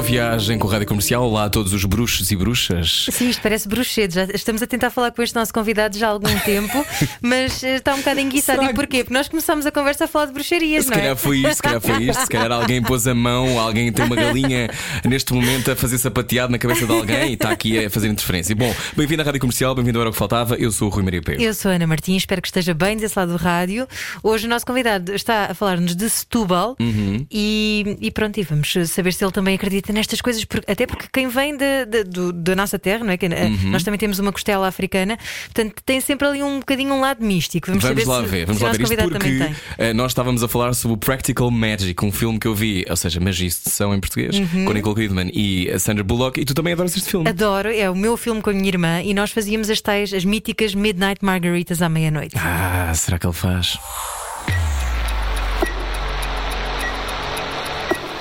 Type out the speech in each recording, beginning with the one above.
Boa viagem com a Rádio Comercial. Olá a todos os bruxos e bruxas. Sim, isto parece bruxedo. Já estamos a tentar falar com este nosso convidado já há algum tempo, mas eh, está um bocado enguiçado. Será E porquê? Porque nós começámos a conversa a falar de bruxarias, Se não é? calhar foi isto, se calhar foi isto. Se calhar alguém pôs a mão, alguém tem uma galinha neste momento a fazer sapateado na cabeça de alguém e está aqui a fazer interferência. Bom, bem-vindo à Rádio Comercial, bem-vindo ao Hora que Faltava. Eu sou o Rui Maria Pego. Eu sou a Ana Martins, espero que esteja bem desse lado do rádio. Hoje o nosso convidado está a falar-nos de Setúbal Uhum. e, e pronto, e vamos saber se ele também acredita nestas coisas, até porque quem vem de- de- do- da nossa terra, não é? Que, eh, Uhum. Nós também temos uma costela africana, portanto tem sempre ali um bocadinho um lado místico. Vamos, Vamos lá se, ver, vamos lá ver isto porque eh, nós estávamos a falar sobre o Practical Magic, um filme que eu vi, ou seja, Magia e Sedução em português, Uhum. com Nicole Kidman e a Sandra Bullock, e tu também adoras este filme. Adoro, é o meu filme com a minha irmã e nós fazíamos as tais, as míticas Midnight Margaritas à meia-noite. Ah, será que ele faz?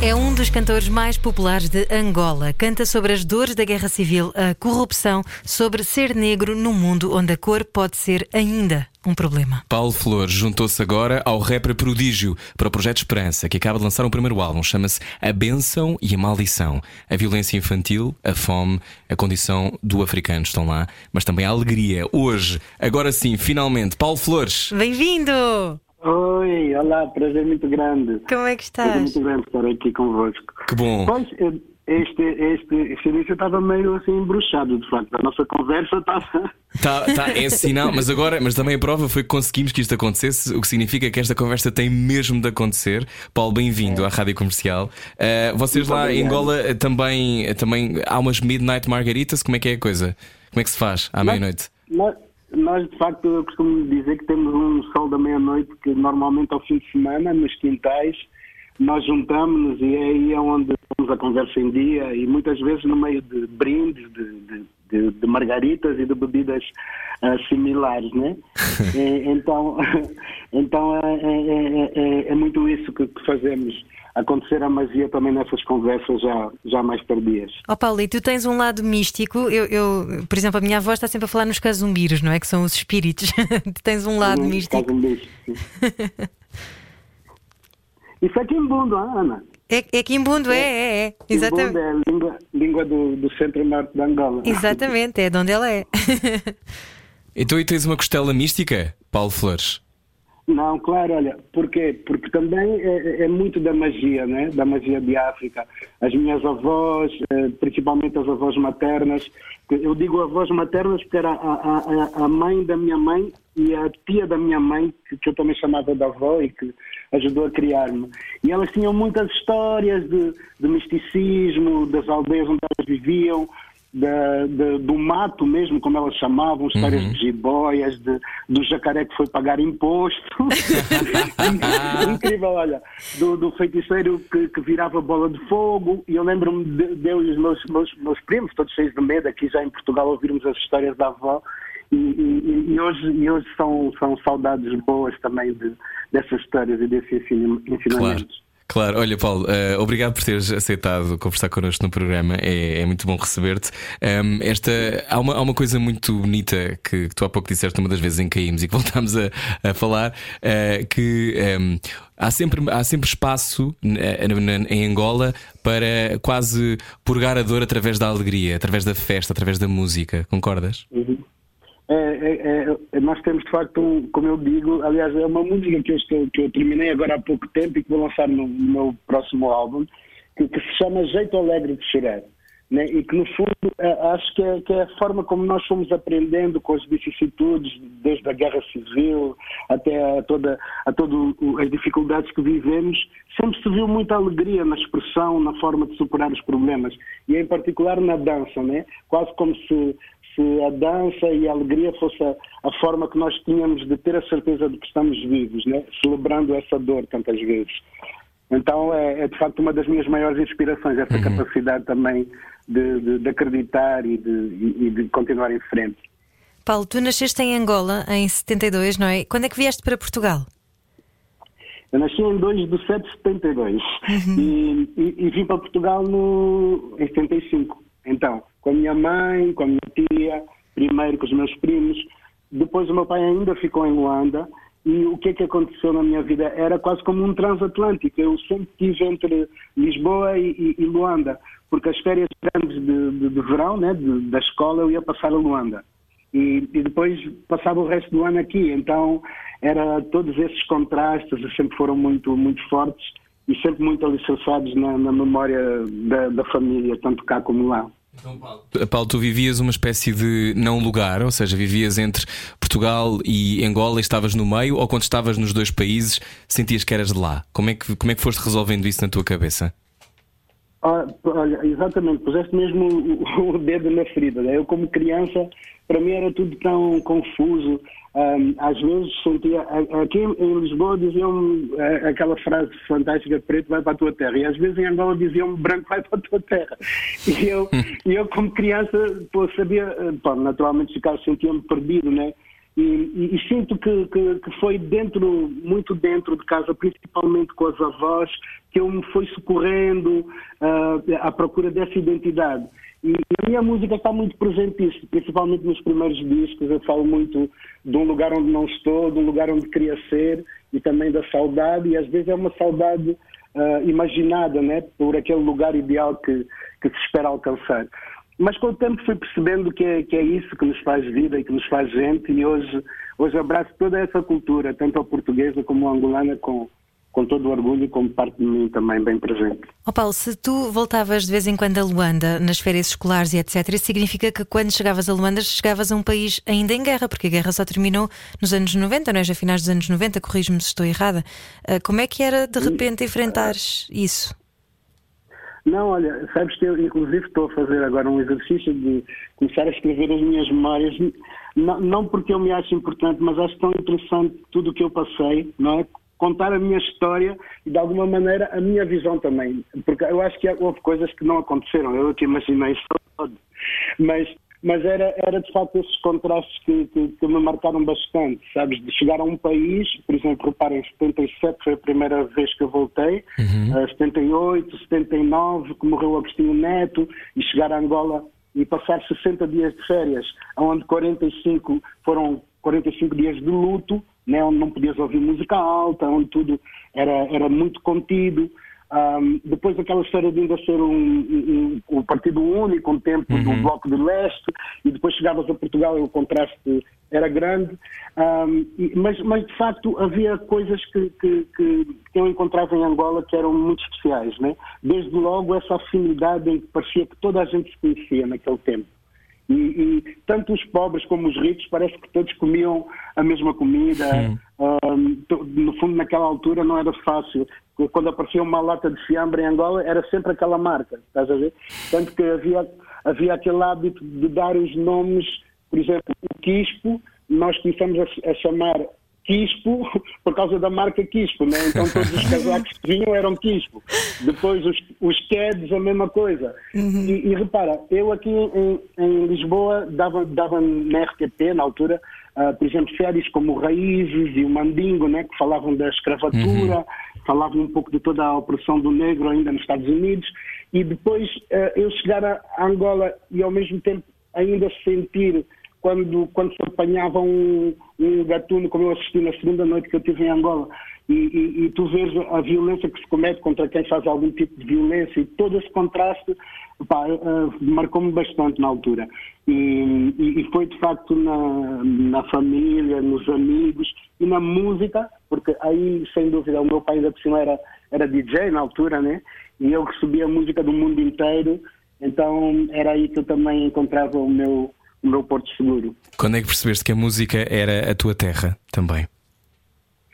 É um dos cantores mais populares de Angola. Canta sobre as dores da guerra civil, a corrupção, sobre ser negro num mundo onde a cor pode ser ainda um problema. Paulo Flores juntou-se agora ao rapper Prodígio para o Projeto Esperança, que acaba de lançar um primeiro álbum. Chama-se A Benção e a Maldição. A violência infantil, a fome, a condição do africano estão lá, mas também a alegria. Hoje, agora sim, finalmente, Paulo Flores. Bem-vindo! Oi, olá, prazer muito grande. Como é que Prazer estás? muito grande estar aqui convosco. Que bom. Pois, eh, este, este, este início estava meio assim embruxado, de facto. A nossa conversa estava. Tá, tá, é sinal, mas agora, mas também a prova foi que conseguimos que isto acontecesse, o que significa que esta conversa tem mesmo de acontecer. Paulo, bem-vindo à Rádio Comercial. Uh, vocês lá em obrigado. Angola eh, também, também há umas Midnight Margaritas, como é que é a coisa? Como é que se faz à meia-noite? Nós, de facto, eu costumo dizer que temos um sol da meia-noite que normalmente ao fim de semana, nos quintais, nós juntamos-nos e é aí é onde temos a conversa em dia e muitas vezes no meio de brindes, de, de, de- de margaritas e de bebidas ah, similares, né? Então, então é, é- é- é muito isso que, que fazemos. Acontecer a magia também nessas conversas já, já mais tardias. Ó Paulo, e tu tens um lado místico. Eu, eu, por exemplo, a minha avó está sempre a falar nos casumbiros, não é? Que são os espíritos. tu tens um lado Uhum, místico. faz um bicho, sim. Isso é Quimbundo, ah, Ana. É, é Quimbundo, é, é, é. Exatamente. Quimbundo é a língua, língua do, do centro-norte de Angola. Exatamente, é de onde ela é. Então aí tens uma costela mística, Paulo Flores. Não, claro, olha, porquê? Porque também é, é muito da magia, né? Da magia de África. As minhas avós, eh, principalmente as avós maternas, eu digo avós maternas porque era a, a, a- mãe da minha mãe e a tia da minha mãe, que eu também chamava de avó e que ajudou a criar-me. E elas tinham muitas histórias de, de misticismo, das aldeias onde elas viviam, da- da- do mato mesmo, como elas chamavam, histórias de jiboias, de, do jacaré que foi pagar imposto. Incrível, olha, do, do feiticeiro que, que virava bola de fogo. E eu lembro-me de, de eu e os meus, meus, meus primos, todos cheios de medo, aqui já em Portugal, ouvirmos as histórias da avó. E, e- e hoje, e hoje são, são saudades boas também de, dessas histórias e desses ensina- Claro. Claro, olha Paulo, eh, obrigado por teres aceitado conversar connosco no programa, é, é muito bom receber-te. Ehm, esta, há, uma, há uma coisa muito bonita que, que tu há pouco disseste uma das vezes em que caímos e que voltámos a, a falar, eh, que ehm, há, sempre, há sempre espaço eh, na- na- em Angola para quase purgar a dor através da alegria, através da festa, através da música, concordas? Uhum. É, é, é, nós temos de facto, um, como eu digo, aliás, é uma música que eu, estou, que eu terminei agora há pouco tempo e que vou lançar no, no meu próximo álbum, que, que se chama Jeito Alegre de Chorar. Né? E que, no fundo, é, acho que é, que é a forma como nós fomos aprendendo com as vicissitudes, desde a guerra civil até a, toda, a todas as dificuldades que vivemos, sempre se viu muita alegria na expressão, na forma de superar os problemas. E, em particular, na dança, né? quase como se se a dança e a alegria fosse a, a forma que nós tínhamos de ter a certeza de que estamos vivos, né? celebrando essa dor tantas vezes. Então é, é, de facto uma das minhas maiores inspirações, essa uhum. capacidade também de, de, de acreditar e de, e de, continuar em frente. Paulo, tu nasceste em Angola em 72, não é? Quando é que vieste para Portugal? Eu nasci em 2 de 7 de 72 uhum. e, e, e, vim para Portugal no, em 75. Então, com a minha mãe, com a minha tia, primeiro com os meus primos. Depois o meu pai ainda ficou em Luanda e o que é que aconteceu na minha vida? Era quase como um transatlântico. Eu sempre estive entre Lisboa e, e, e, Luanda, porque as férias grandes de, de, de verão, né, de, da escola, eu ia passar a Luanda. E, e, depois passava o resto do ano aqui. Então, era todos esses contrastes sempre foram muito, muito fortes e sempre muito alicerçados na, na memória da, da família, tanto cá como lá. Então, Paulo. Paulo, tu vivias uma espécie de não lugar, ou seja, vivias entre Portugal e Angola e estavas no meio, ou quando estavas nos dois países sentias que eras de lá? Como é que, como é que foste resolvendo isso na tua cabeça? Ah, olha, exatamente, puseste mesmo o, o dedo na ferida. Né? Eu, como criança, para mim era tudo tão confuso. Um, às vezes sentia. Aqui em Lisboa diziam eh, aquela frase fantástica: preto vai para a tua terra. E às vezes em Angola diziam branco vai para a tua terra. E eu, eu como criança, pô, sabia. Eh, pô, naturalmente, ficava, sentia-me perdido, né? E, e, e, sinto que, que, que, foi dentro, muito dentro de casa, principalmente com as avós, que eu me fui socorrendo uh, à procura dessa identidade. E a minha música está muito presente nisso, principalmente nos primeiros discos. Eu falo muito de um lugar onde não estou, de um lugar onde queria ser e também da saudade. E às vezes é uma saudade uh, imaginada, né, por aquele lugar ideal que, que se espera alcançar. Mas com o tempo fui percebendo que é, que é isso que nos faz vida e que nos faz gente. E hoje, hoje abraço toda essa cultura, tanto a portuguesa como a angolana, com, com todo o orgulho e como parte de mim também bem presente. Oh Paulo, se tu voltavas de vez em quando a Luanda, nas férias escolares e etc., isso significa que quando chegavas a Luanda, chegavas a um país ainda em guerra, porque a guerra só terminou nos anos 90, não é? Já finais dos anos 90, corrijo-me se estou errada. Ah, como é que era de repente enfrentares isso? Não, olha, sabes que eu inclusive estou a fazer agora um exercício de começar a escrever as minhas memórias, não, não porque eu me acho importante, mas acho tão interessante tudo o que eu passei, não é? Contar a minha história e, de alguma maneira, a minha visão também. Porque eu acho que houve coisas que não aconteceram, eu que imaginei todo. Mas, mas era, era, de facto, esses contrastes que, que, que, me marcaram bastante, sabes? De chegar a um país, por exemplo, reparem, em 77 foi a primeira vez que eu voltei, uhum. 78, 79, que morreu o Agostinho Neto, e chegar a Angola e passar 60 dias de férias, onde 45 foram 45 dias de luto, né, onde não podias ouvir música alta, onde tudo era, era muito contido. Um, depois aquela história de ainda ser um, um, um partido único, um tempo uhum. do Bloco de Leste, e depois chegavas a Portugal e o contraste era grande. Mas, mas, de facto havia coisas que, que, que, eu encontrava em Angola que eram muito especiais. Né? Desde logo essa afinidade em que parecia que toda a gente se conhecia naquele tempo. E, e, tanto os pobres como os ricos parece que todos comiam a mesma comida. Um, no fundo, naquela altura não era fácil. Quando aparecia uma lata de fiambre em Angola, era sempre aquela marca, estás a ver? Tanto que havia, havia aquele hábito de dar os nomes, por exemplo, o Quispo, nós começamos a, a chamar Quispo por causa da marca Quispo, né? Então todos os casacos que vinham eram Quispo. Depois os, os Keds, a mesma coisa. Uhum. E, e, repara, eu aqui em, em, Lisboa dava, dava na RTP, na altura, uh, por exemplo, séries como Raízes e o Mandingo, né? Que falavam da escravatura, uhum. falavam um pouco de toda a opressão do negro ainda nos Estados Unidos. E depois uh, eu chegar a Angola e ao mesmo tempo ainda sentir quando, quando se apanhava um, um gatuno, como eu assisti na segunda noite que eu tive em Angola, e, e, e, tu vês a violência que se comete contra quem faz algum tipo de violência, e todo esse contraste uh, marcou-me bastante na altura. E, e, foi de facto na, na família, nos amigos e na música, porque aí, sem dúvida, o meu pai ainda por cima era, era DJ na altura, né? E eu recebia música do mundo inteiro, então era aí que eu também encontrava o meu o meu porto seguro. Quando é que percebeste que a música era a tua terra também?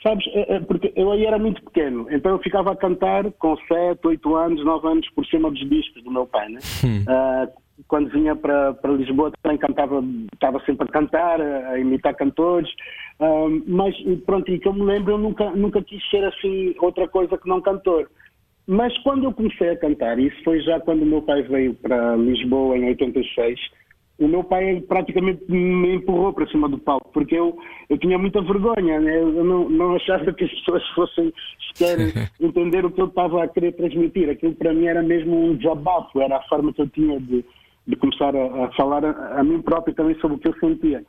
Sabes, é, é, porque eu aí era muito pequeno, então eu ficava a cantar com 7, 8 anos, 9 anos por cima dos discos do meu pai, né? Hum. Uh, quando vinha para, para Lisboa também cantava, estava sempre a cantar, a imitar cantores, um, mas pronto, e que eu me lembro, eu nunca, nunca quis ser assim outra coisa que não cantor. Mas quando eu comecei a cantar, isso foi já quando o meu pai veio para Lisboa em 86, o meu pai praticamente me empurrou para cima do palco, porque eu, eu tinha muita vergonha, né? eu não, não achava que as pessoas fossem sequer entender o que eu estava a querer transmitir. Aquilo para mim era mesmo um desabafo, era a forma que eu tinha de, de começar a, a falar a, a, mim próprio também sobre o que eu sentia.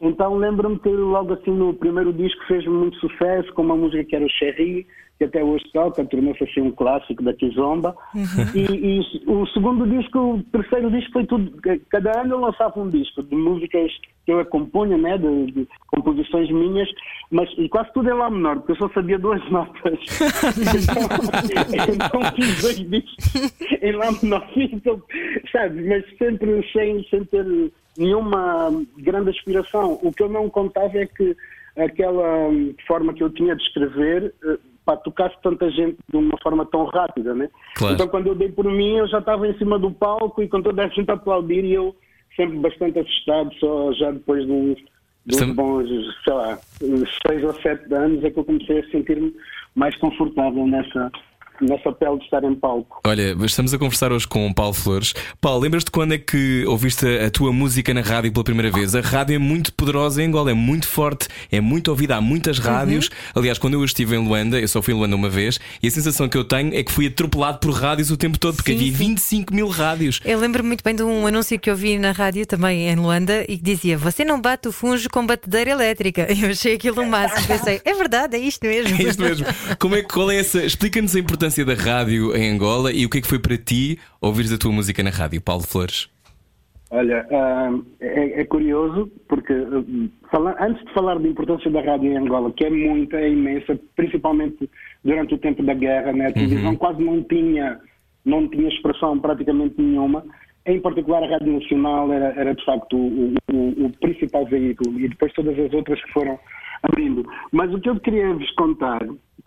Então lembro-me que logo assim no primeiro disco fez muito sucesso com uma música que era o Cherry, que até hoje toca, tornou-se assim um clássico da Kizomba. Uhum. E, e, o segundo disco, o terceiro disco foi tudo. Cada ano eu lançava um disco de músicas que eu compunha, né, de, de composições minhas, mas e quase tudo em Lá menor, porque eu só sabia duas notas. então, então fiz dois discos em Lá menor, então, sabe, mas sempre sem, sem ter nenhuma grande aspiração. O que eu não contava é que aquela forma que eu tinha de escrever eh, pá, tocasse tanta gente de uma forma tão rápida, né? Claro. Então quando eu dei por mim eu já estava em cima do palco e com toda a gente a aplaudir e eu sempre bastante assustado, só já depois de uns, de uns bons, sei lá, seis ou sete anos é que eu comecei a sentir-me mais confortável nessa, nessa pele de estar em palco. Olha, estamos a conversar hoje com o Paulo Flores. Paulo, lembras-te quando é que ouviste a tua música na rádio pela primeira vez? A rádio é muito poderosa em Angola, é muito forte, é muito ouvida, há muitas uhum. rádios. Uhum. Aliás, quando eu estive em Luanda, eu só fui em Luanda uma vez, e a sensação que eu tenho é que fui atropelado por rádios o tempo todo, porque sim, havia sim. 25 mil rádios. Eu lembro muito bem de um anúncio que eu vi na rádio também em Luanda e que dizia: Você não bate o fungo com batedeira elétrica. Eu achei aquilo um máximo. Pensei, é verdade, é isto mesmo. É isto mesmo. Como é, qual é essa? Explica-nos a importância da rádio em Angola e o que é que foi para ti ouvires a tua música na rádio, Paulo Flores? Olha, uh, é, é, curioso porque uh, fala, antes de falar da importância da rádio em Angola, que é muita, é imensa, principalmente durante o tempo da guerra, né, a televisão uhum. quase não tinha, não tinha expressão praticamente nenhuma. Em particular, a Rádio Nacional era, era de facto o, o, o principal veículo e depois todas as outras que foram abrindo. Mas o que eu queria vos contar,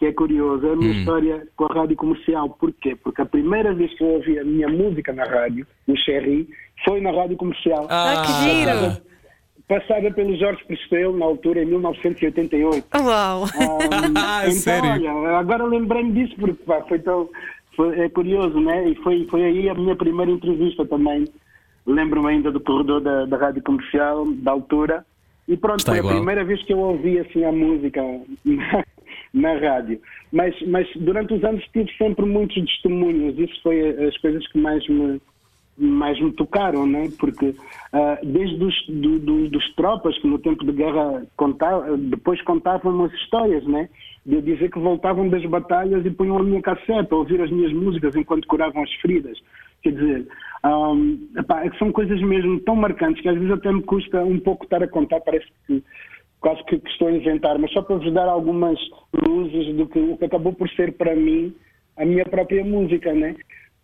que é curioso, é a minha hum. história com a rádio comercial. Porquê? Porque a primeira vez que eu ouvi a minha música na rádio, no Cherry, foi na rádio comercial. Ah, ah que giro! Passada, pelo Jorge Prestelo, na altura, em 1988. Uau! Um, então, Sério? olha, agora lembrei-me disso porque pá, foi tão... Foi, é curioso, né? E foi, foi aí a minha primeira entrevista também. Lembro-me ainda do corredor da, da rádio comercial, da altura, e pronto, Está foi igual. a primeira vez que eu ouvi assim a música na, rádio. Mas, mas durante os anos tive sempre muitos testemunhos. Isso foi as coisas que mais me, mais me tocaram, né? Porque uh, desde os do, do, dos tropas que no tempo de guerra contavam, depois contavam as histórias, né? De dizer que voltavam das batalhas e punham a minha cassete a ouvir as minhas músicas enquanto curavam as feridas. Quer dizer, um, epá, é são coisas mesmo tão marcantes que às vezes até me custa um pouco estar a contar, parece que quase que, que estou a inventar, mas só para vos dar algumas luzes do que, o que acabou por ser para mim a minha própria música, né?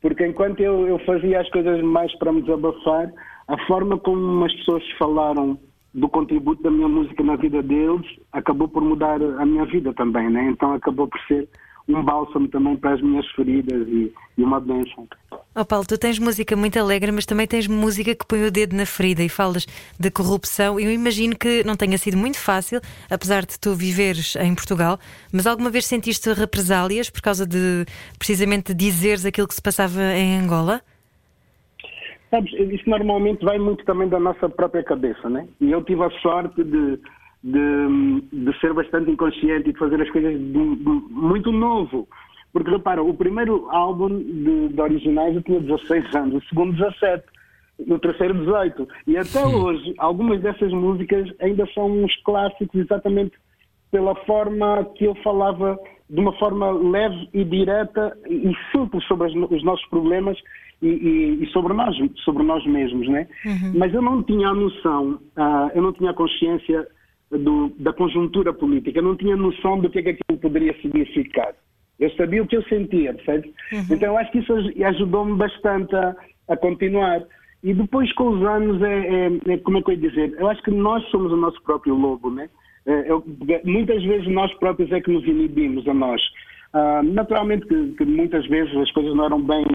Porque enquanto eu, eu fazia as coisas mais para me desabafar, a forma como as pessoas falaram do contributo da minha música na vida deles acabou por mudar a minha vida também, né? Então acabou por ser um bálsamo também para as minhas feridas e, e uma bênção. Oh Paulo, tu tens música muito alegre, mas também tens música que põe o dedo na ferida e falas de corrupção. Eu imagino que não tenha sido muito fácil, apesar de tu viveres em Portugal, mas alguma vez sentiste represálias por causa de precisamente dizeres aquilo que se passava em Angola? Sabes, isso normalmente vai muito também da nossa própria cabeça, né? E eu tive a sorte de de, de ser bastante inconsciente e de fazer as coisas de, de, muito novo. Porque repara, o primeiro álbum de, de originais eu tinha 16 anos, o segundo 17, o terceiro 18. E até hoje, algumas dessas músicas ainda são uns clássicos exatamente pela forma que eu falava de uma forma leve e direta e simples sobre as, os nossos problemas e, e, e, sobre nós sobre nós mesmos, né? Uhum. Mas eu não tinha a noção, uh, eu não tinha a consciência do, da conjuntura política, eu não tinha noção do que, é que aquilo poderia significar. Eu sabia o que eu sentia, percebe? Uhum. Então eu acho que isso ajudou-me bastante a, a, continuar. E depois, com os anos, é, é, é, como é que eu ia dizer? Eu acho que nós somos o nosso próprio lobo, né? É, eu, muitas vezes nós próprios é que nos inibimos a nós. Uh, naturalmente que, que, muitas vezes as coisas não eram bem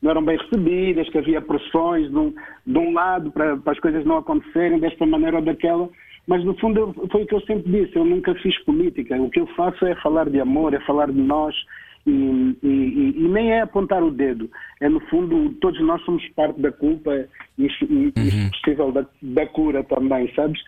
não eram bem recebidas, que havia pressões de um, de um lado para, para as coisas não acontecerem desta maneira ou daquela. Mas no fundo foi o que eu sempre disse, eu nunca fiz política. O que eu faço é falar de amor, é falar de nós e, e, e nem é apontar o dedo. É no fundo, todos nós somos parte da culpa e, e uhum. possível da, da, cura também, sabes?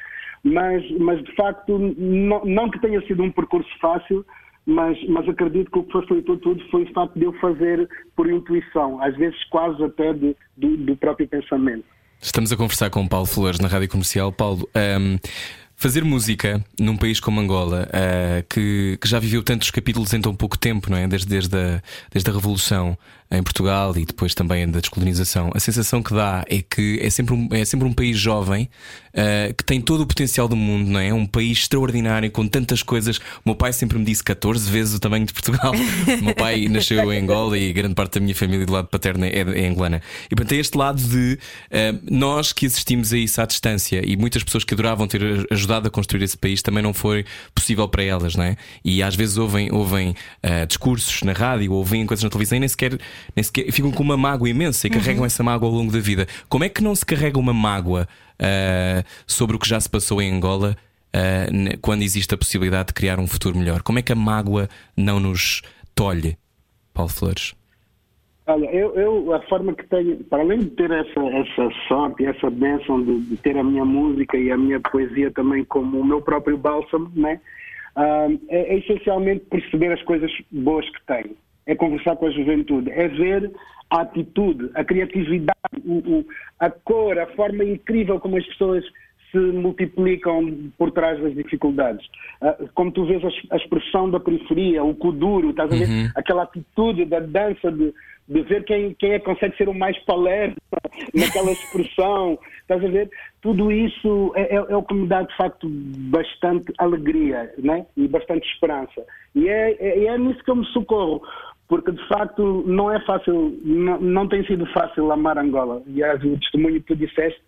Mas, mas de facto, não, não que tenha sido um percurso fácil, mas, mas acredito que o que facilitou tudo foi o facto de eu fazer por intuição, às vezes quase até de, do, do próprio pensamento. Estamos a conversar com o Paulo Flores na Rádio Comercial. Paulo, um, fazer música num país como Angola, uh, que, que, já viveu tantos capítulos em tão pouco tempo, não é? Desde, desde, a, desde a Revolução, em Portugal e depois também da descolonização, a sensação que dá é que é sempre um, é sempre um país jovem uh, que tem todo o potencial do mundo, não é? Um país extraordinário com tantas coisas. O meu pai sempre me disse 14 vezes o tamanho de Portugal. o meu pai nasceu em Angola e grande parte da minha família do lado paterno é, é angolana. E portanto, tem este lado de uh, nós que assistimos a isso à distância e muitas pessoas que adoravam ter ajudado a construir esse país também não foi possível para elas, não é? E às vezes ouvem, ouvem uh, discursos na rádio, ouvem coisas na televisão e nem sequer nem sequer, ficam com uma mágoa imensa e carregam uhum. essa mágoa ao longo da vida. Como é que não se carrega uma mágoa uh, sobre o que já se passou em Angola uh, quando existe a possibilidade de criar um futuro melhor? Como é que a mágoa não nos tolhe, Paulo Flores? Olha, eu, eu, a forma que tenho, para além de ter essa, essa sorte, essa bênção de, de, ter a minha música e a minha poesia também como o meu próprio bálsamo, né? Uh, é, é essencialmente perceber as coisas boas que tenho é conversar com a juventude, é ver a atitude, a criatividade, o, o, a cor, a forma incrível como as pessoas se multiplicam por trás das dificuldades. Uh, como tu vês a, a, expressão da periferia, o kuduro, estás a ver? Uhum. Aquela atitude da dança de, de ver quem, quem é que consegue ser o mais palestra naquela expressão, estás a ver? Tudo isso é, é, é, o que me dá, de facto, bastante alegria né? e bastante esperança. E é, é, é nisso que eu me socorro porque de facto não é fácil, não, não tem sido fácil amar Angola. E o testemunho que tu disseste,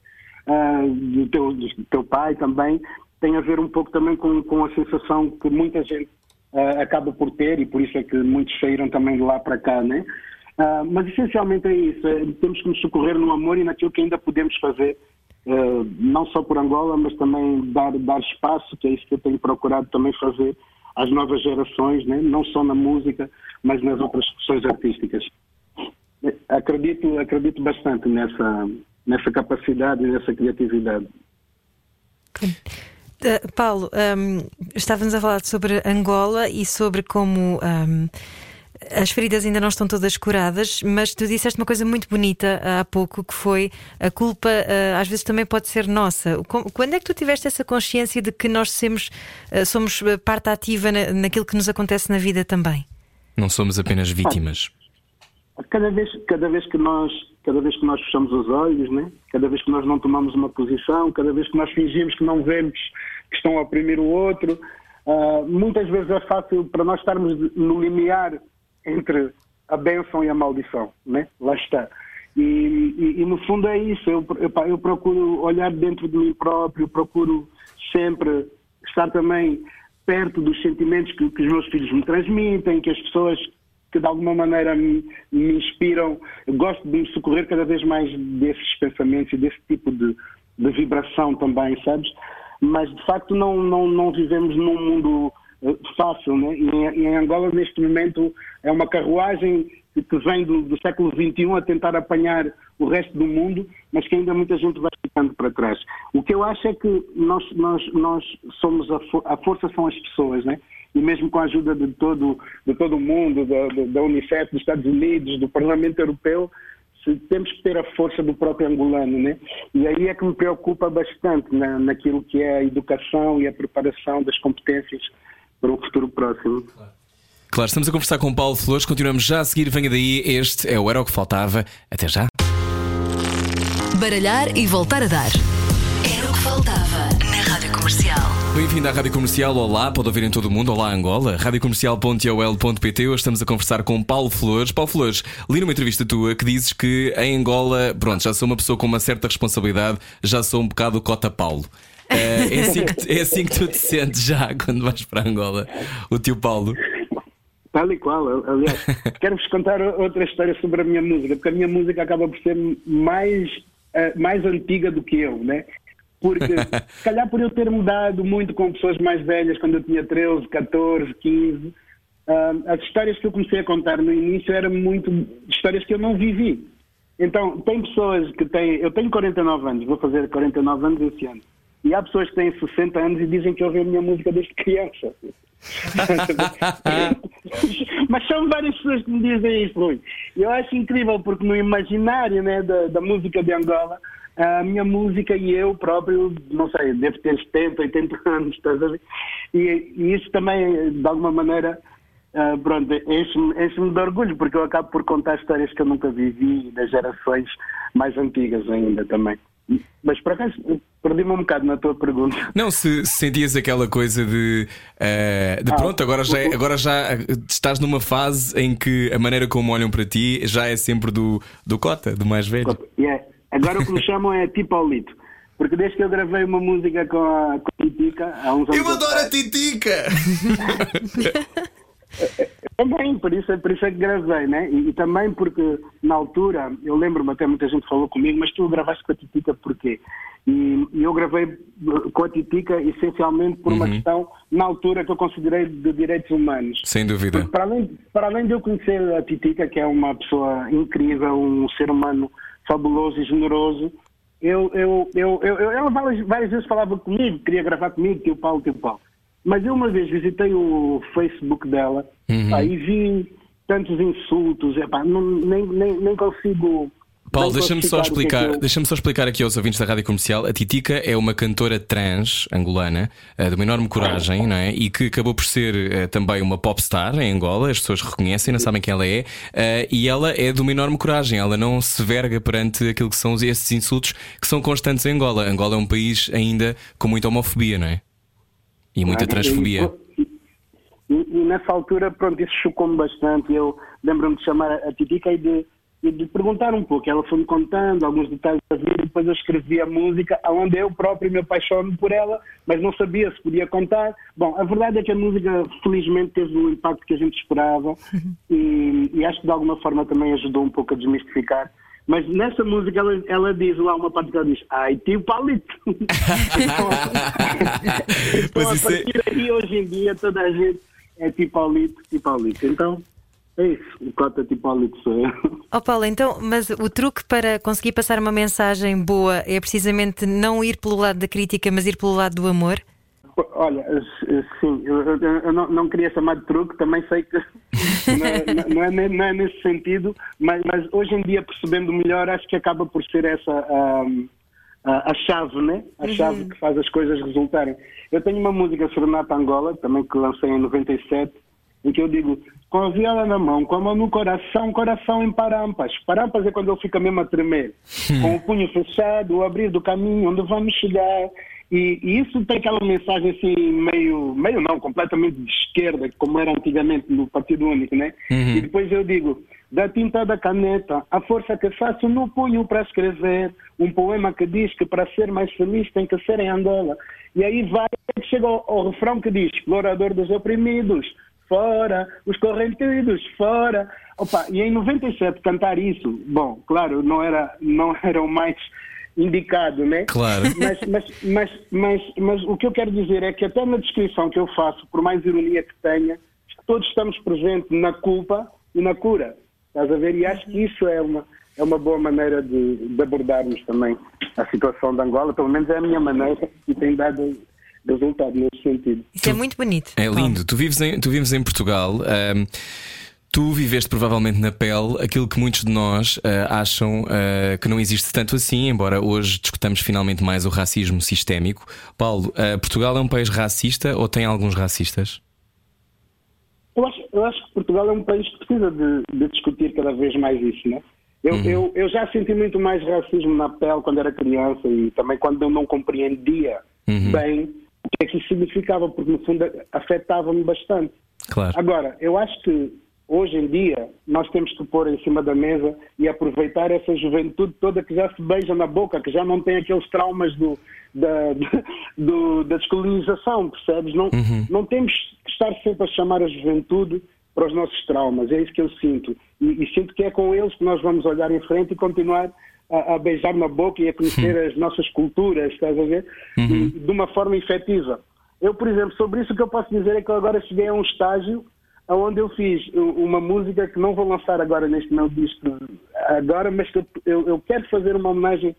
uh, do, teu, do teu pai também, tem a ver um pouco também com, com a sensação que muita gente uh, acaba por ter, e por isso é que muitos saíram também de lá para cá, né? Uh, mas essencialmente é isso, é, temos que nos socorrer no amor e naquilo que ainda podemos fazer, não só por Angola, mas também dar, dar espaço, que é isso que eu tenho procurado também fazer às novas gerações, né? não só na música, mas nas outras expressões artísticas. Acredito, acredito bastante nessa, nessa capacidade e nessa criatividade. Uh, Paulo, um, estávamos a falar sobre Angola e sobre como um, as feridas ainda não estão todas curadas, mas tu disseste uma coisa muito bonita há pouco que foi a culpa uh, às vezes também pode ser nossa. Quando é que tu tiveste essa consciência de que nós somos, uh, somos parte ativa na, naquilo que nos acontece na vida também? Não somos apenas vítimas. Cada vez, cada vez que nós cada vez que nós fechamos os olhos, né? cada vez que nós não tomamos uma posição, cada vez que nós fingimos que não vemos que estão a oprimir o outro, uh, muitas vezes é fácil para nós estarmos no limiar entre a bênção e a maldição, né? Lá está. E, e, e no fundo é isso. Eu, eu, eu, procuro olhar dentro de mim próprio, procuro sempre estar também perto dos sentimentos que, que os meus filhos me transmitem, que as pessoas que de alguma maneira me, me inspiram. Eu gosto de me socorrer cada vez mais desses pensamentos e desse tipo de, de vibração também, sabes? Mas de facto não, não, não vivemos num mundo fácil, né? Em, em Angola neste momento é uma carruagem que vem do, do, século XXI a tentar apanhar o resto do mundo, mas que ainda muita gente vai ficando para trás. O que eu acho é que nós, nós, nós somos a, a força são as pessoas, né? E mesmo com a ajuda de todo, de todo o mundo, da, da Unicef, dos Estados Unidos, do Parlamento Europeu, temos que ter a força do próprio angolano, né? E aí é que me preocupa bastante na, naquilo que é a educação e a preparação das competências para um futuro próximo. Claro, estamos a conversar com o Paulo Flores, continuamos já a seguir. Venha daí, este é o Era o que Faltava. Até já. Baralhar e voltar a dar. Era o que faltava na Rádio Comercial. Bem-vindo à Rádio Comercial. Olá, pode ouvir em todo o mundo. Olá, Angola. Radiocomercial.ol.pt. Hoje estamos a conversar com Paulo Flores. Paulo Flores, li numa entrevista tua que dizes que em Angola, pronto, já sou uma pessoa com uma certa responsabilidade, já sou um bocado cota Paulo. É, é, assim que, é assim que tu te sentes já quando vais para Angola, o tio Paulo. Tal e qual. Aliás, quero-vos contar outra história sobre a minha música, porque a minha música acaba por ser mais, uh, mais antiga do que eu, né? Porque, se calhar por eu ter mudado muito com pessoas mais velhas, quando eu tinha 13, 14, 15, uh, as histórias que eu comecei a contar no início eram muito histórias que eu não vivi. Então, tem pessoas que têm. Eu tenho 49 anos, vou fazer 49 anos esse ano. E há pessoas que têm 60 anos e dizem que ouvem a minha música desde criança. Mas são várias pessoas que me dizem isso, Rui. Eu acho incrível porque no imaginário né, da, da música de Angola, a minha música e eu próprio, não sei, devo ter 70, 80 anos, estás a ver? E, e isso também, de alguma maneira, uh, pronto, enche-me enche de orgulho, porque eu acabo por contar histórias que eu nunca vivi das gerações mais antigas ainda também. Mas por acaso perdi-me um bocado na tua pergunta. Não, se, se sentias aquela coisa de, uh, de ah, pronto, agora já, é, agora já estás numa fase em que a maneira como olham para ti já é sempre do, do Cota, do mais velho. Yeah. Agora o que me chamam é tipo Paulito. Porque desde que eu gravei uma música com a, com a Titica há uns anos. Eu adoro a Titica! Também, por isso, por isso é que gravei, né? E, e também porque na altura, eu lembro-me até muita gente falou comigo, mas tu gravaste com a Titica porquê? E, e eu gravei com a Titica essencialmente por uma uhum. questão, na altura, que eu considerei de direitos humanos. Sem dúvida. para além, para além de eu conhecer a Titica, que é uma pessoa incrível, um ser humano fabuloso e generoso, eu, eu, eu, eu, ela várias, várias vezes falava comigo, queria gravar comigo, que o Paulo, que o Paulo. Mas eu uma vez visitei o Facebook dela uhum. e vi tantos insultos, epá, não, nem, nem, nem consigo. Paulo, deixa-me só explicar, é eu... deixa-me só explicar aqui aos ouvintes da Rádio Comercial. A Titica é uma cantora trans angolana, uh, de uma enorme coragem, não é? E que acabou por ser uh, também uma popstar em Angola. As pessoas reconhecem, não sabem quem ela é. Uh, e ela é de uma enorme coragem. Ela não se verga perante aquilo que são esses insultos que são constantes em Angola. Angola é um país ainda com muita homofobia, não é? E muita transfobia. E, e, e, nessa altura, pronto, isso chocou-me bastante. Eu lembro-me de chamar a Titica e de, de perguntar um pouco. Ela foi-me contando alguns detalhes da vida e depois eu escrevi a música, onde eu próprio me apaixono por ela, mas não sabia se podia contar. Bom, a verdade é que a música, felizmente, teve o impacto que a gente esperava e, e acho que de alguma forma também ajudou um pouco a desmistificar mas nessa música ela, ela diz lá uma parte que ela diz, ai, tio palito. então, então a é partir daí, hoje em dia, toda a gente é tipo palito, tipo palito. Então, é isso, o cota tipo palito sou eu. Oh Paulo, então, mas o truque para conseguir passar uma mensagem boa é precisamente não ir pelo lado da crítica, mas ir pelo lado do amor? Olha, sim, eu, eu não, não, queria chamar de truque, também sei que não é, não é, não é nesse sentido, mas, mas, hoje em dia, percebendo melhor, acho que acaba por ser essa a, a chave, né? A uhum. chave que faz as coisas resultarem. Eu tenho uma música Serenata Angola, também que lancei em 97, em que eu digo, com a viola na mão, com a mão no coração, coração em parampas. Parampas é quando ele fica mesmo a tremer. Com o punho fechado, o abrir do caminho onde vamos chegar. E, e, isso tem aquela mensagem assim, meio, meio não, completamente de esquerda, como era antigamente no Partido Único, né? Uhum. E depois eu digo, da tinta da caneta, a força que faço no punho para escrever, um poema que diz que para ser mais feliz tem que ser em Angola. E aí vai, chega ao, ao refrão que diz, explorador dos oprimidos, fora, os correntidos, fora. Opa, e em 97 cantar isso, bom, claro, não era, não era o mais indicado, né? Claro. Mas, mas, mas, mas, mas o que eu quero dizer é que até na descrição que eu faço, por mais ironia que tenha, todos estamos presentes na culpa e na cura. Estás a ver? E acho que isso é uma, é uma boa maneira de, de abordarmos também a situação de Angola, pelo menos é a minha maneira e tem dado resultado nesse sentido. Isso é muito bonito. É lindo. Tu vives em, tu vives em Portugal. Um... Tu viveste provavelmente na pele aquilo que muitos de nós uh, acham uh, que não existe tanto assim, embora hoje discutamos finalmente mais o racismo sistémico. Paulo, uh, Portugal é um país racista ou tem alguns racistas? Eu acho, eu acho que Portugal é um país que precisa de, de discutir cada vez mais isso, né? Eu, uhum. eu, eu já senti muito mais racismo na pele quando era criança e também quando eu não compreendia uhum. bem o que é que isso significava, porque no fundo afetava-me bastante. Claro. Agora, eu acho que hoje em dia nós temos que pôr em cima da mesa e aproveitar essa juventude toda que já se beija na boca, que já não tem aqueles traumas do, da, do, da descolonização, percebes? Não, uhum. não temos que estar sempre a chamar a juventude para os nossos traumas. É isso que eu sinto. E, e sinto que é com eles que nós vamos olhar em frente e continuar a, a beijar na boca e a conhecer as nossas culturas, estás a ver? E, de uma forma efetiva. Eu, por exemplo, sobre isso o que eu posso dizer é que eu agora cheguei a um estágio onde eu fiz uma música que não vou lançar agora neste meu disco agora, mas que eu, eu- quero fazer uma homenagem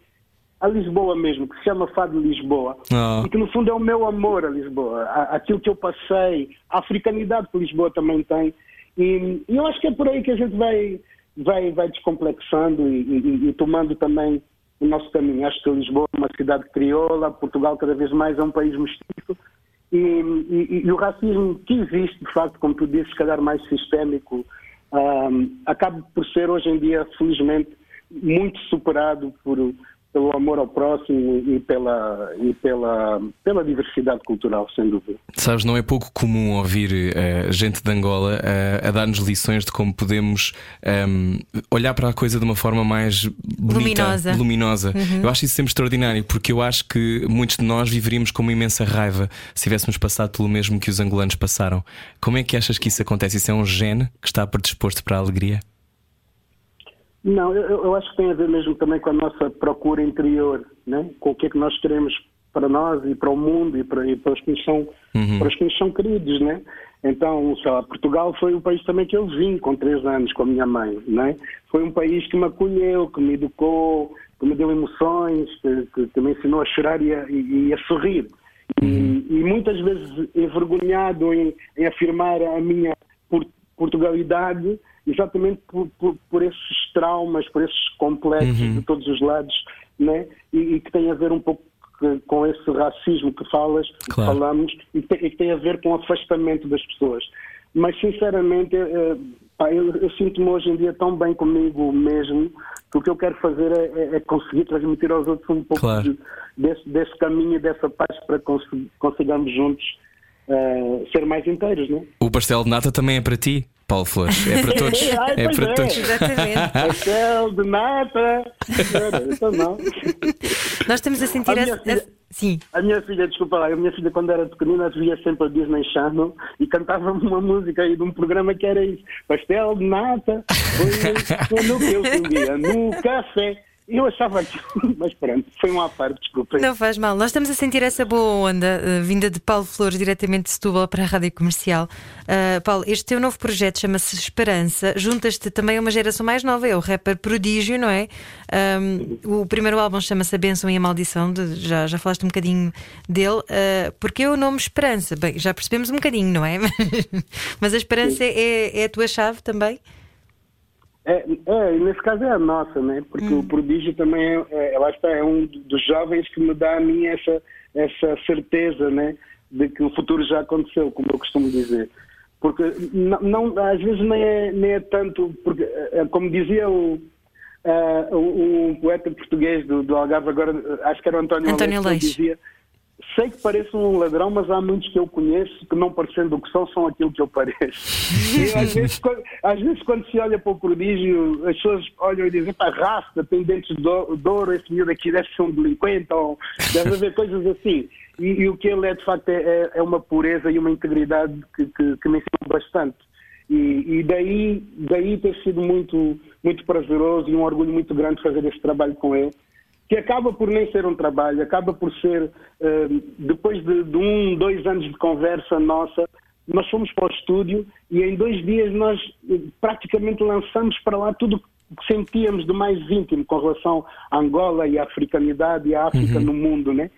a Lisboa mesmo, que se chama Fado Lisboa. Oh. E que no fundo é o meu amor a Lisboa, a- aquilo que eu passei, a africanidade que Lisboa também tem. E, e eu acho que é por aí que a gente vai, vai, vai descomplexando e, e- e tomando também o nosso caminho. Acho que Lisboa é uma cidade crioula, Portugal cada vez mais é um país mestiço. E, e- e o racismo que existe, de facto, como tu dizes, se calhar mais sistémico, ahm, acaba por ser hoje em dia, felizmente, muito superado por, pelo amor ao próximo e pela, e pela, pela diversidade cultural, sem dúvida. Sabes, não é pouco comum ouvir eh, gente de Angola eh, a dar-nos lições de como podemos ehm, olhar para a coisa de uma forma mais bonita, Luminosa. luminosa. Eu acho isso sempre extraordinário, porque eu acho que muitos de nós viveríamos com uma imensa raiva se tivéssemos passado pelo mesmo que os angolanos passaram. Como é que achas que isso acontece? Isso é um gene que está predisposto para a alegria? Não, eu, eu acho que tem a ver mesmo também com a nossa procura interior, né? com o que é que nós queremos para nós e para o mundo e para, e para, os, que nos são, para os que nos são queridos. Né? Então, sei lá, Portugal foi o país também que eu vim com três anos com a minha mãe. Né? Foi um país que me acolheu, que me educou, que me deu emoções, que, que, que me ensinou a chorar e a, e, a sorrir. E, e muitas vezes envergonhado em, em afirmar a minha por- Portugalidade exatamente por, por, por esses traumas, por esses complexos de todos os lados, né? e, e que tem a ver um pouco que- com esse racismo que falas, que Claro. falamos, e que, tem, e que tem a ver com o afastamento das pessoas. Mas, sinceramente, eh, pá, eu, eu sinto-me hoje em dia tão bem comigo mesmo que o que eu quero fazer é, é- é conseguir transmitir aos outros um pouco Claro. de- desse, desse caminho e dessa paz para cons- consigamos juntos eh, ser mais inteiros, né? O pastel de nata também é para ti, Paulo Flores. É para todos. Ai, É para é. todos. Exatamente. Pastel de nata! Então não. Nós estamos a sentir A filha- Sim. A minha filha, desculpa lá, a minha filha quando era pequenina via sempre a Disney Channel e cantava uma música aí de um programa que era isso, pastel de nata, foi, foi no que eu comia, no café. Eu achava aquilo, mas pronto, foi um à parte, desculpa. Não faz mal. Nós estamos a sentir essa boa onda eh, vinda de Paulo Flores, diretamente de Setúbal para a Rádio Comercial. Ah, Paulo, este teu novo projeto chama-se Esperança. Juntas-te também a uma geração mais nova, é o rapper Prodígio, não é? Ahm, o primeiro álbum chama-se A Bênção e a Maldição, de- já, já falaste um bocadinho dele. Ah, porque é o nome Esperança? Bem, já percebemos um bocadinho, não é? Mas a esperança é, é a tua chave também? É, é, nesse caso é a nossa, né? Porque o prodígio também é, é, lá está, é um dos jovens que me dá a mim essa, essa certeza, né? De que o futuro já aconteceu, como eu costumo dizer. Porque não, não- às vezes nem é, nem é tanto, porque, eh, como dizia o, ah, um, um poeta português do, do Algarve, agora acho que era o António, António Aleixo. que dizia sei que pareço um ladrão, mas há muitos que eu conheço que não parecendo o que são, são aquilo que eu pareço. E às vezes, quando, às vezes, quando se olha para o prodígio, as pessoas olham e dizem, pá, rasta, tem dentes de ou- de ouro, esse miúdo aqui deve ser um delinquente, ou deve haver coisas assim. E, e o que ele é, de facto, é, é- é uma pureza e uma integridade que, que, que me ensinou bastante. E, e daí, daí ter sido muito, muito prazeroso e um orgulho muito grande fazer esse trabalho com ele que acaba por nem ser um trabalho, acaba por ser, eh, depois de, de um, dois anos de conversa nossa, nós fomos para o estúdio e em dois dias nós eh, praticamente lançamos para lá tudo o que sentíamos de mais íntimo com relação à Angola e à africanidade e à África no mundo, né?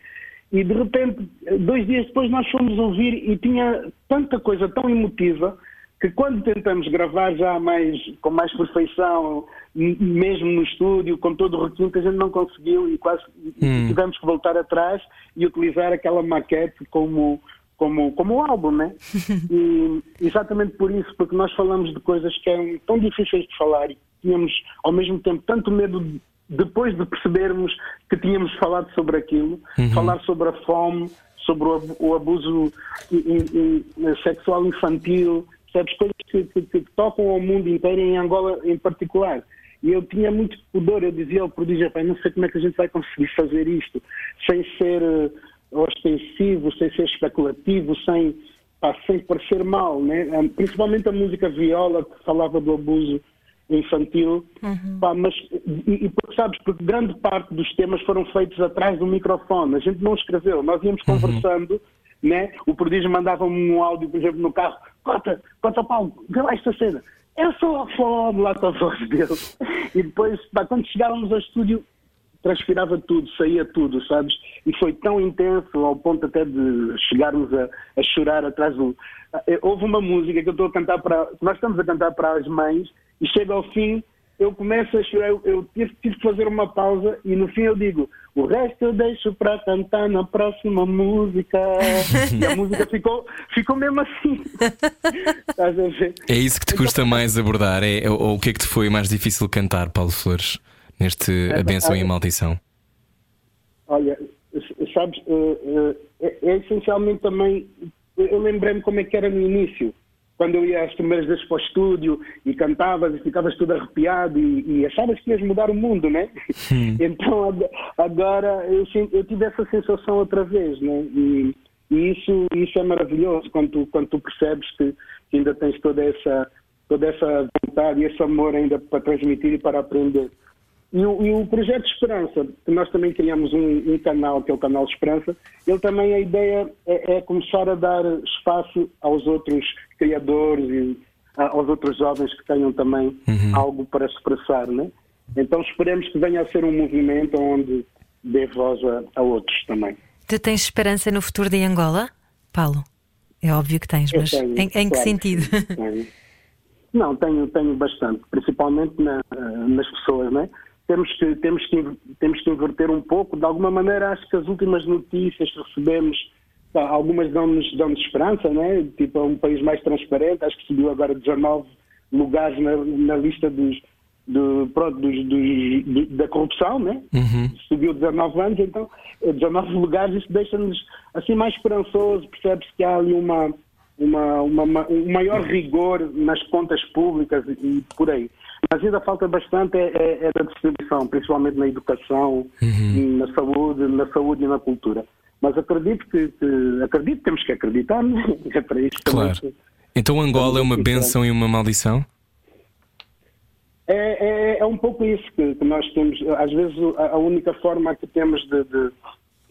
E de repente, eh, dois dias depois nós fomos ouvir e tinha tanta coisa tão emotiva que quando tentamos gravar já mais, com mais perfeição, mesmo no estúdio, com todo o requinte, a gente não conseguiu e quase e tivemos que voltar atrás e utilizar aquela maquete como, como, como álbum, né? e exatamente por isso, porque nós falamos de coisas que eram tão difíceis de falar e tínhamos ao mesmo tempo tanto medo de, depois de percebermos que tínhamos falado sobre aquilo, falar sobre a fome, sobre o ab- o abuso sexual infantil, sabes, coisas que, que- que tocam ao mundo inteiro e em Angola em particular. E eu tinha muito pudor, eu dizia ao prodígio, "Pai, não sei como é que a gente vai conseguir fazer isto, sem ser eh, ostensivo, sem ser especulativo, sem, pá, sem parecer mal, né? Ah, principalmente a música viola, que falava do abuso infantil, pá, mas, e, e porque, sabes, porque grande parte dos temas foram feitos atrás do microfone, a gente não escreveu, nós íamos conversando, né? o prodígio mandava-me um áudio, por exemplo, no carro, Cota, Cota Paulo, vê lá esta cena, eu sou a fome, lá com a voz dele, e depois, pá, quando chegávamos ao estúdio, transpirava tudo, saía tudo, sabes? E foi tão intenso ao ponto até de chegarmos a, a chorar atrás do. Eh, Houve uma música que eu estou a cantar para. Nós estamos a cantar para as mães e chega ao fim, eu começo a chorar, eu, eu tive, tive que fazer uma pausa e no fim eu digo: o resto eu deixo para cantar na próxima música. e a música ficou, ficou mesmo assim. Estás a ver? É isso que te custa mais abordar? É, ou, ou o que é que te foi mais difícil cantar, Paulo Flores, neste A Benção e a Maldição? Olha, sabes, eh, é, é essencialmente também. Eu lembrei-me como é que era no início, quando eu ia às primeiras vezes para o estúdio e cantavas e ficavas tudo arrepiado e, e achavas que ias mudar o mundo, né? Então ag- agora eu, eu tive essa sensação outra vez, né? E, e isso, isso é maravilhoso quando tu, quando tu percebes que, que ainda tens toda essa, toda essa vontade e esse amor ainda para transmitir e para aprender. E o, e o Projeto Esperança, que nós também criamos um, um canal, que é o Canal Esperança, ele também a ideia é, é começar a dar espaço aos outros criadores e a- aos outros jovens que tenham também algo para expressar, né? Então esperemos que venha a ser um movimento onde dê voz a, a outros também. Tu tens esperança no futuro de Angola, Paulo? É óbvio que tens, Eu mas tenho, em, em que claro sentido? sim, tenho. Não, tenho, tenho bastante, principalmente na- nas pessoas, né? Temos que, temos, que, temos que inverter um pouco. De alguma maneira, acho que as últimas notícias que recebemos, algumas dão-nos dão esperança, né? Tipo, é um país mais transparente. Acho que subiu agora 19 lugares na, na lista dos, do, pronto, dos, dos- do- da corrupção, né? Subiu 19 anos, então, eh, 19 lugares, isso deixa-nos assim mais esperançoso. Percebe-se que há ali uma, uma, uma- um maior rigor nas contas públicas e, e por aí. Mas ainda falta bastante é, é, é da distribuição, principalmente na educação, na saúde, na saúde e na cultura. Mas acredito que, que- acredito, temos que acreditar, né? é para isso Claro. Então Angola é uma benção e uma maldição? É, é, é um pouco isso que, que nós temos. Às vezes a, a única forma que temos de, de,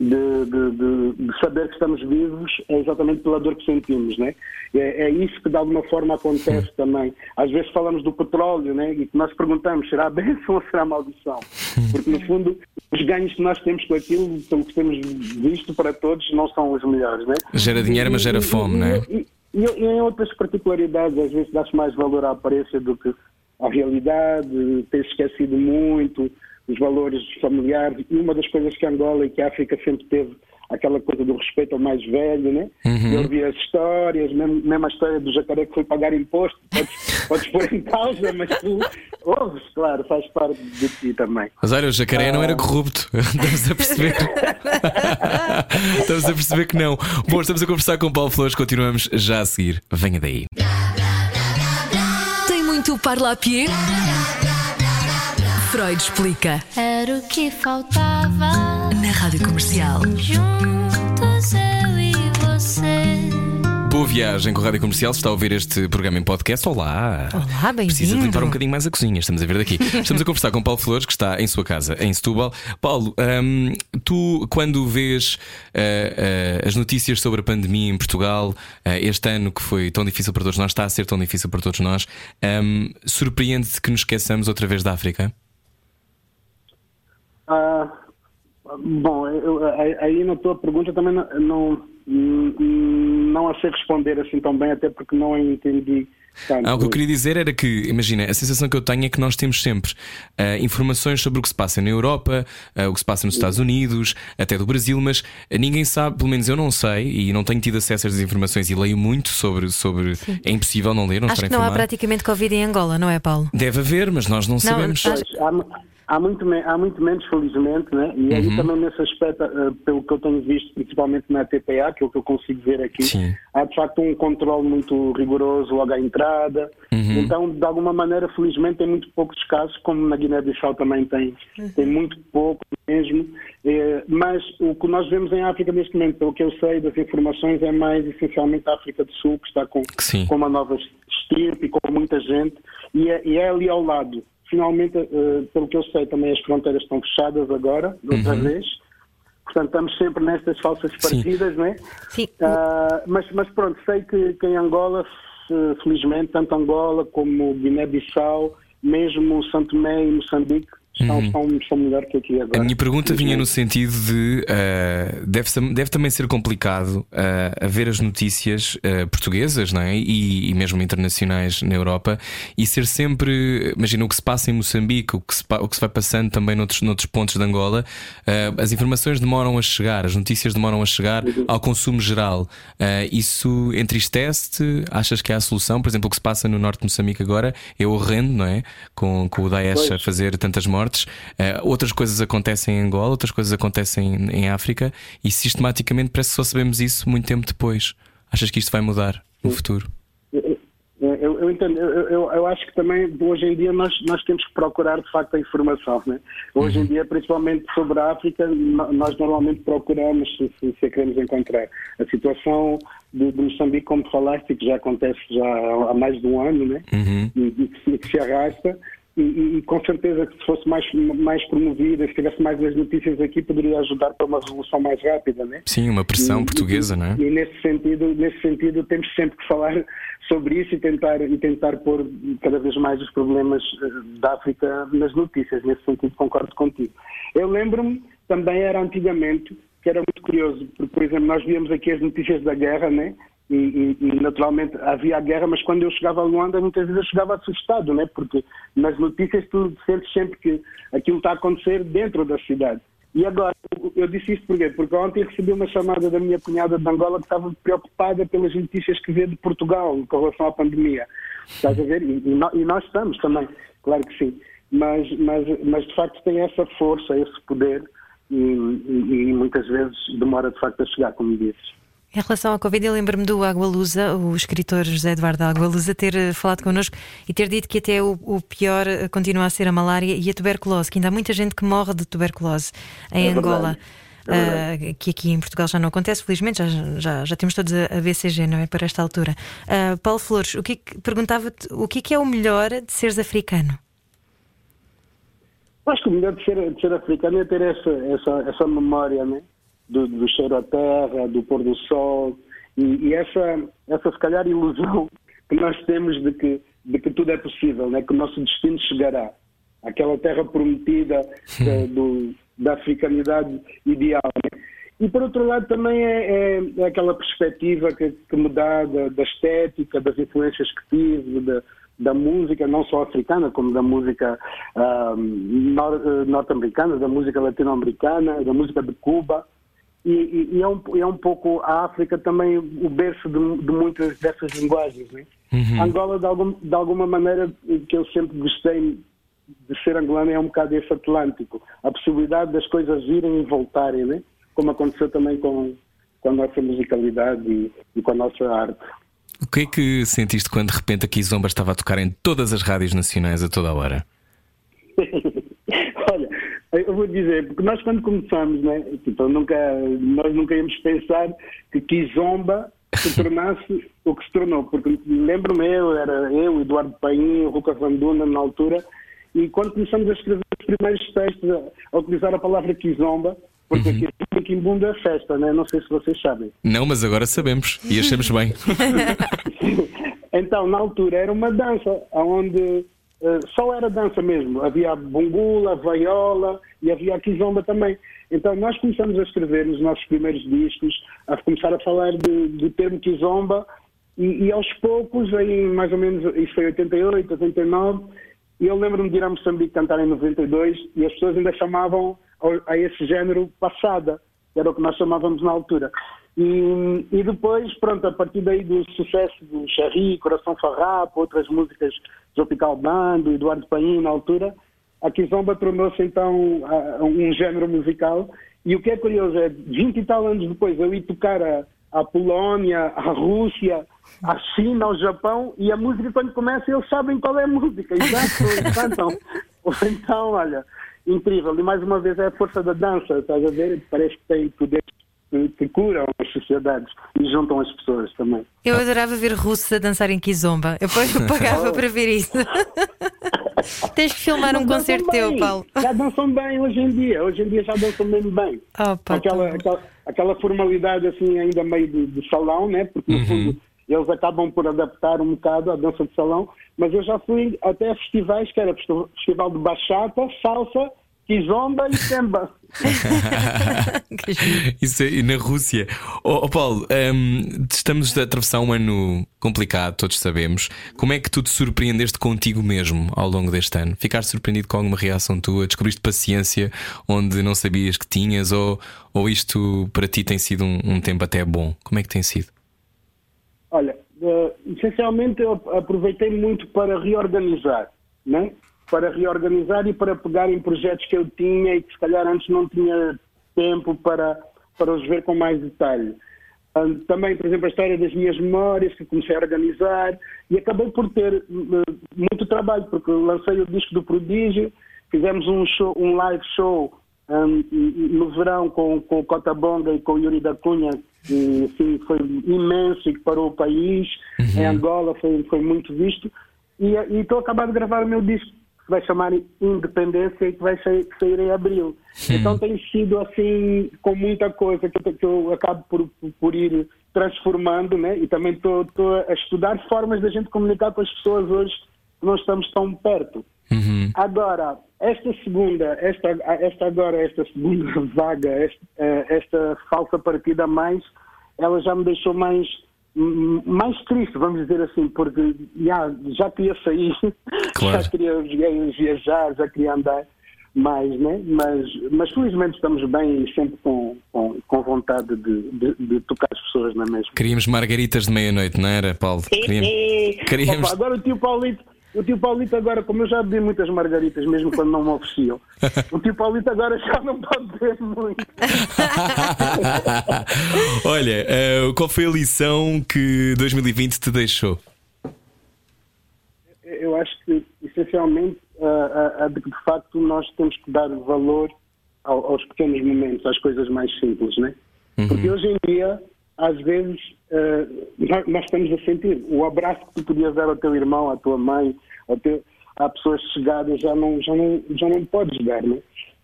de, de- de- saber que estamos vivos é exatamente pela dor que sentimos, né? É, é isso que de alguma forma acontece também. Às vezes falamos do petróleo, né? E nós perguntamos, será bênção ou será maldição? Porque no fundo os ganhos que nós temos com aquilo, pelo que temos visto para todos, não são os melhores, né? Gera dinheiro, mas gera E- e- fome, e- não é? e, e, e em outras particularidades, às vezes dá-se mais valor à aparência do que à realidade, tem esquecido muito os valores familiares. E uma das coisas que Angola e que a África sempre teve, aquela coisa do respeito ao mais velho, né? Eu ouvi as histórias, mesmo, mesmo a história do jacaré que foi pagar imposto, podes, podes pôr em causa, mas tu ouves, claro, faz parte de ti também. Mas olha, o jacaré não era corrupto. Estamos a perceber. estamos a perceber que não. Bom, estamos a conversar com o Paulo Flores, continuamos já a seguir. Venha daí. Tem muito parlapier? Freud explica. Era o que faltava. Na Rádio Comercial. Juntos eu e você. Boa viagem com a Rádio Comercial. Se está a ouvir este programa em podcast, olá. Olá, bem-vindo. Precisa de limpar um bocadinho mais a cozinha. Estamos a ver daqui. Estamos a conversar com Paulo Flores, que está em sua casa, em Setúbal. Paulo, hum, tu, quando vês ah, ah, as notícias sobre a pandemia em Portugal, ah, este ano que foi tão difícil para todos nós, está a ser tão difícil para todos nós, hum, surpreende-te que nos esqueçamos outra vez da África? Ah, bom, eu- aí- na tua pergunta também não, não, não a sei responder assim tão bem, até porque não a entendi tanto. Ah, o que eu queria dizer era que, imagina, a sensação que eu tenho é que nós temos sempre ah, informações sobre o que se passa na Europa, ah, o que se passa nos Estados Unidos, até do Brasil, mas ninguém sabe, pelo menos eu não sei, e não tenho tido acesso a essas informações e leio muito sobre. sobre é impossível não ler, não Acho estar que não há informado. praticamente Covid em Angola, não é, Paulo? Deve haver, mas nós não, sabemos. acho- há, muito, há muito menos, felizmente, né? e aí uhum. também nesse aspecto, uh, pelo que eu tenho visto, principalmente na TPA, que é o que eu consigo ver aqui, Sim. há de facto um controle muito rigoroso logo à entrada. Uhum. Então, de alguma maneira, felizmente, tem muito poucos casos, como na Guiné-Bissau também tem, uhum. tem muito pouco mesmo. Eh, mas o que nós vemos em África neste momento, pelo que eu sei das informações, é mais essencialmente a África do Sul, que está com, com uma nova estirpe e com muita gente, e é, e é ali ao lado finalmente, uh, pelo que eu sei, também as fronteiras estão fechadas agora, de outra uhum. vez. Portanto, estamos sempre nestas falsas partidas, Sim. não é? Sim. Uh, mas, mas pronto, sei que, que em Angola, felizmente, tanto Angola como Guiné-Bissau, mesmo Santo Tomé e Moçambique, Estão, uhum. estão, estão melhor que aqui agora. A minha pergunta vinha no sentido de uh, deve, deve também ser complicado uh, a ver as notícias uh, portuguesas não é? E, e, mesmo internacionais na Europa e ser sempre, imagina o que se passa em Moçambique, o que se, o que se vai passando também noutros, noutros pontos de Angola, as informações demoram a chegar, as notícias demoram a chegar uhum. ao consumo geral. isso entristece-te? Achas que há a solução? Por exemplo, o que se passa no norte de Moçambique agora é horrendo, não é? Com, com o Daesh pois. a fazer tantas mortes Uh, outras coisas acontecem em Angola, outras coisas acontecem em, em África e sistematicamente parece que só sabemos isso muito tempo depois. Achas que isto vai mudar no futuro? Eu, eu, entendo, eu, eu, eu, acho que também hoje em dia nós, nós temos que procurar de facto a informação. Né? Hoje uhum. em dia, principalmente sobre a África, nós normalmente procuramos se, se, se queremos encontrar. A situação de, de, Moçambique, como falaste, que já acontece já há mais de um ano, né? Uhum. E, e, que se arrasta, e, e, com certeza que se fosse mais, mais promovida, se tivesse mais as notícias aqui, poderia ajudar para uma resolução mais rápida, né? Sim, uma pressão e, portuguesa, e, não é? E nesse sentido, nesse sentido temos sempre que falar sobre isso e tentar, e tentar pôr cada vez mais os problemas eh, da África nas notícias. Nesse sentido, concordo contigo. Eu lembro-me, também era antigamente, que era muito curioso, porque, por exemplo, nós víamos aqui as notícias da guerra, né? E, e, naturalmente havia a guerra, mas quando eu chegava a Luanda muitas vezes eu chegava assustado, né? porque nas notícias tu sentes sempre que aquilo está a acontecer dentro da cidade. E agora, eu disse isto porquê? Porque ontem recebi uma chamada da minha cunhada de Angola que estava preocupada pelas notícias que vê de Portugal com relação à pandemia. Estás a ver? E, e nós estamos também, claro que sim. Mas, mas, mas de facto tem essa força, esse poder e, e muitas vezes demora de facto a chegar, como dizes. Em relação à Covid, eu lembro-me do Agualusa, o escritor José Eduardo Agualusa, ter eh, falado connosco e ter dito que até o, o, pior eh, continua a ser a malária e a tuberculose, que ainda há muita gente que morre de tuberculose em é Angola. Uh, que aqui em Portugal já não acontece, felizmente, já, já, já temos todos a, BCG, não é? Para esta altura. Uh, Paulo Flores, o que, é perguntava-te o que é, que é o melhor de seres africano? Acho que o melhor de ser, de ser africano é ter essa, essa, essa memória, não é? Do, do cheiro à terra, do pôr do sol, e, e, essa, essa se calhar ilusão que nós temos de que, de que tudo é possível, né? que o nosso destino chegará. Aquela terra prometida da, do, da africanidade ideal. Né? E por outro lado também é, é, é aquela perspectiva que, que me dá da, da, estética, das influências que tive, da, da música, não só africana, como da música uh, norte-americana, da música latino-americana, da música de Cuba. E, e, é, um, é um pouco a África também o berço de, de muitas dessas linguagens. Né? Uhum. Angola, de, algum, de alguma maneira, que eu sempre gostei de ser angolano, é um bocado esse Atlântico. A possibilidade das coisas irem e voltarem, né? como aconteceu também com, com a nossa musicalidade e, e com a nossa arte. O que é que sentiste quando de repente a Kizomba estava a tocar em todas as rádios nacionais a toda a hora? Eu vou dizer, porque nós quando começamos, né, tipo, nunca, nós nunca íamos pensar que Kizomba se tornasse o que se tornou, porque lembro-me eu, era eu, Eduardo Paim, Ruca Vanduna na altura, e quando começamos a escrever os primeiros textos, a, a utilizar a palavra Kizomba, porque uhum. aqui em Quimbundo é festa, né? não sei se vocês sabem. Não, mas agora sabemos e achamos bem. então, na altura era uma dança, onde só era dança mesmo. Havia bungula, vaiola e havia a kizomba também. Então nós começamos a escrever nos nossos primeiros discos, a começar a falar de, do termo kizomba e, e, aos poucos, em mais ou menos, isso foi 88, 89, e eu lembro-me de ir a Moçambique cantar em 92 e as pessoas ainda chamavam a esse género passada, era o que nós chamávamos na altura. E, e, depois, pronto, a partir daí do sucesso do Xerri, Coração Farrapo, outras músicas Tropical Band, Eduardo Paim na altura, a Kizomba tornou-se então um género musical. E o que é curioso é, 20 e tal anos depois, eu ir tocar a, a Polónia, a Rússia, a China, ao Japão, e a música quando começa eles sabem qual é a música, eles cantam. Então, olha, incrível. E mais uma vez é a força da dança, estás a ver? Parece que tem poder que, que curam as sociedades e juntam as pessoas também. Eu adorava ver russos a dançar em Kizomba. Eu depois pagava para ver isso. Tens que filmar um concerto teu. Paulo. Já dançam bem hoje em dia. Hoje em dia já dançam mesmo bem. Opa, aquela, tá aquela, aquela formalidade assim ainda meio de, de salão, né? Porque no fundo eles acabam por adaptar um bocado à dança de salão, mas eu já fui até a festivais que era festi- festival de bachata, salsa, kizomba e samba. Que giro. Isso é, e na Rússia. Oh, oh, Paulo, hum, estamos a atravessar um ano complicado, todos sabemos. Como é que tu te surpreendeste contigo mesmo ao longo deste ano? Ficaste surpreendido com alguma reação tua? Descobriste paciência onde não sabias que tinhas? Ou, ou isto para ti tem sido um, um tempo até bom? Como é que tem sido? Olha, eh, essencialmente eu aproveitei muito para reorganizar, né? Para reorganizar e para pegar em projetos que eu tinha e que se calhar antes não tinha tempo para, para os ver com mais detalhe. Também, por exemplo, a história das minhas memórias, que comecei a organizar e acabei por ter eh, muito trabalho, porque lancei o disco do Prodígio, fizemos um, show, um live show hum, no verão com, com o Cota Bonga e com o Yuri da Cunha, que assim, foi imenso e que parou o país. Em Angola foi, foi muito visto. E e estou a acabar de gravar o meu disco, que vai chamar Independência e que vai sair, em abril. Então tem sido assim, com muita coisa que eu, que eu acabo por, por ir transformando, né? E também estou a estudar formas da gente comunicar com as pessoas hoje que não estamos tão perto. Agora, esta segunda, esta, esta agora, esta segunda vaga, esta, eh, esta falsa partida a mais, ela já me deixou mais, mais triste, vamos dizer assim, porque já, já queria sair, Claro. já queria via- viajar, já queria andar mais, né? Mas, mas felizmente estamos bem e sempre com, com, com vontade de, de, de tocar as pessoas na mesma. Queríamos margaritas de meia-noite, não era, Paulo? Queríamos. Queríamos- Opa, agora o tio Paulito, o tio Paulito agora, como eu já bebi muitas margaritas, mesmo quando não me ofereciam, o tio Paulito agora já não pode beber muito. Olha, eh, qual foi a lição que 2020 te deixou? Eu acho que, essencialmente, a, a- a de que de facto nós temos que dar valor ao- aos pequenos momentos, às coisas mais simples, né? Porque hoje em dia, às vezes, eh, nós, nós estamos a sentir o abraço que tu podias dar ao teu irmão, à tua mãe, ao teu, a pessoas chegadas, já não, já, não, já não podes dar, né?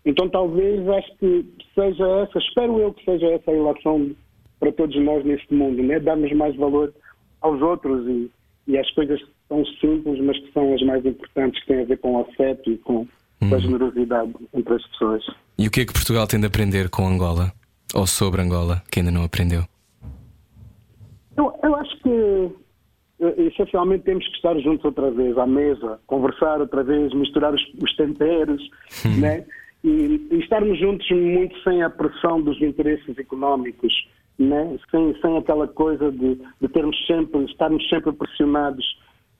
Então, talvez, acho que seja essa, espero eu que seja essa a relação para todos nós neste mundo, né? Darmos mais valor aos outros e, e às coisas que são simples, mas que são as mais importantes, que têm a ver com o afeto e com, a generosidade entre as pessoas. E o que é que Portugal tem de aprender com Angola? Ou sobre Angola, que ainda não aprendeu? Eu, eu acho que eh, essencialmente temos que estar juntos outra vez à mesa, conversar outra vez, misturar os, os temperos, né? E, e estarmos juntos muito sem a pressão dos interesses económicos, né? Sem, sem aquela coisa de, de termos sempre, estarmos sempre pressionados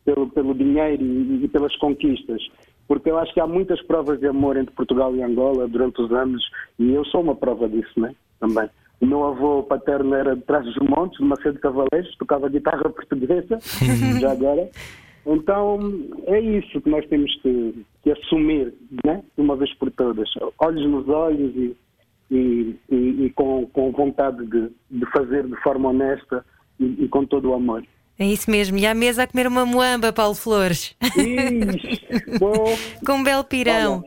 pelo, pelo dinheiro e, e pelas conquistas. Porque eu acho que há muitas provas de amor entre Portugal e Angola durante os anos e eu sou uma prova disso, né? Também. O meu avô paterno era de trás dos montes, de Macedo Cavaleiros, tocava guitarra portuguesa, já agora. Então, é isso que nós temos que, que assumir, né? De uma vez por todas. Olhos nos olhos e, e, e- e com, com vontade de, de fazer de forma honesta e, e com todo o amor. É isso mesmo. E à mesa a comer uma moamba, Paulo Flores. Bom, Com um belo pirão.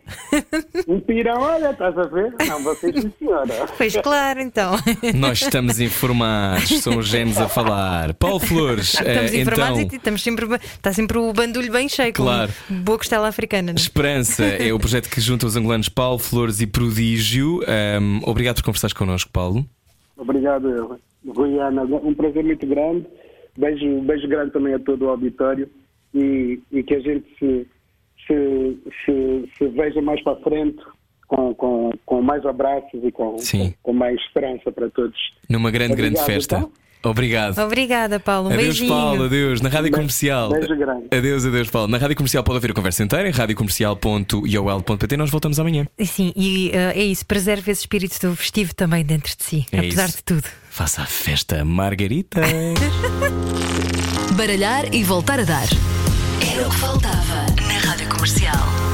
um pirão, olha, estás a ver? Não, vocês sim, senhora. Pois claro, então. Nós estamos informados, são os genes a falar. Paulo Flores, eh, Estamos informados então. e estamos sempre, está sempre o bandulho bem cheio, Claro. com boa costela africana. não é? Esperança é o projeto que junta os angolanos Paulo Flores e Prodígio. Ahm, obrigado por conversares connosco, Paulo. Obrigado, Rui e Ana. Um prazer muito grande. Beijo, beijo grande também a todo o auditório e, e que a gente se, se, se, se veja mais para frente com, com, com mais abraços e com, com, com mais esperança para todos. Numa grande, grande Obrigado, festa. então. Obrigado. Obrigada, Paulo. Um adeus, beijinho. Paulo. Adeus. Na Rádio Comercial. beijo grande. Adeus, adeus, Paulo. Na Rádio Comercial pode ouvir a conversa inteira em radiocomercial.iol.pt. Nós voltamos amanhã. Sim, e eh, é isso. Preserve esse espírito do festivo também dentro de si, É apesar isso. de tudo. Faça a festa, Margarita. Baralhar e voltar a dar. Era o que faltava na Rádio Comercial.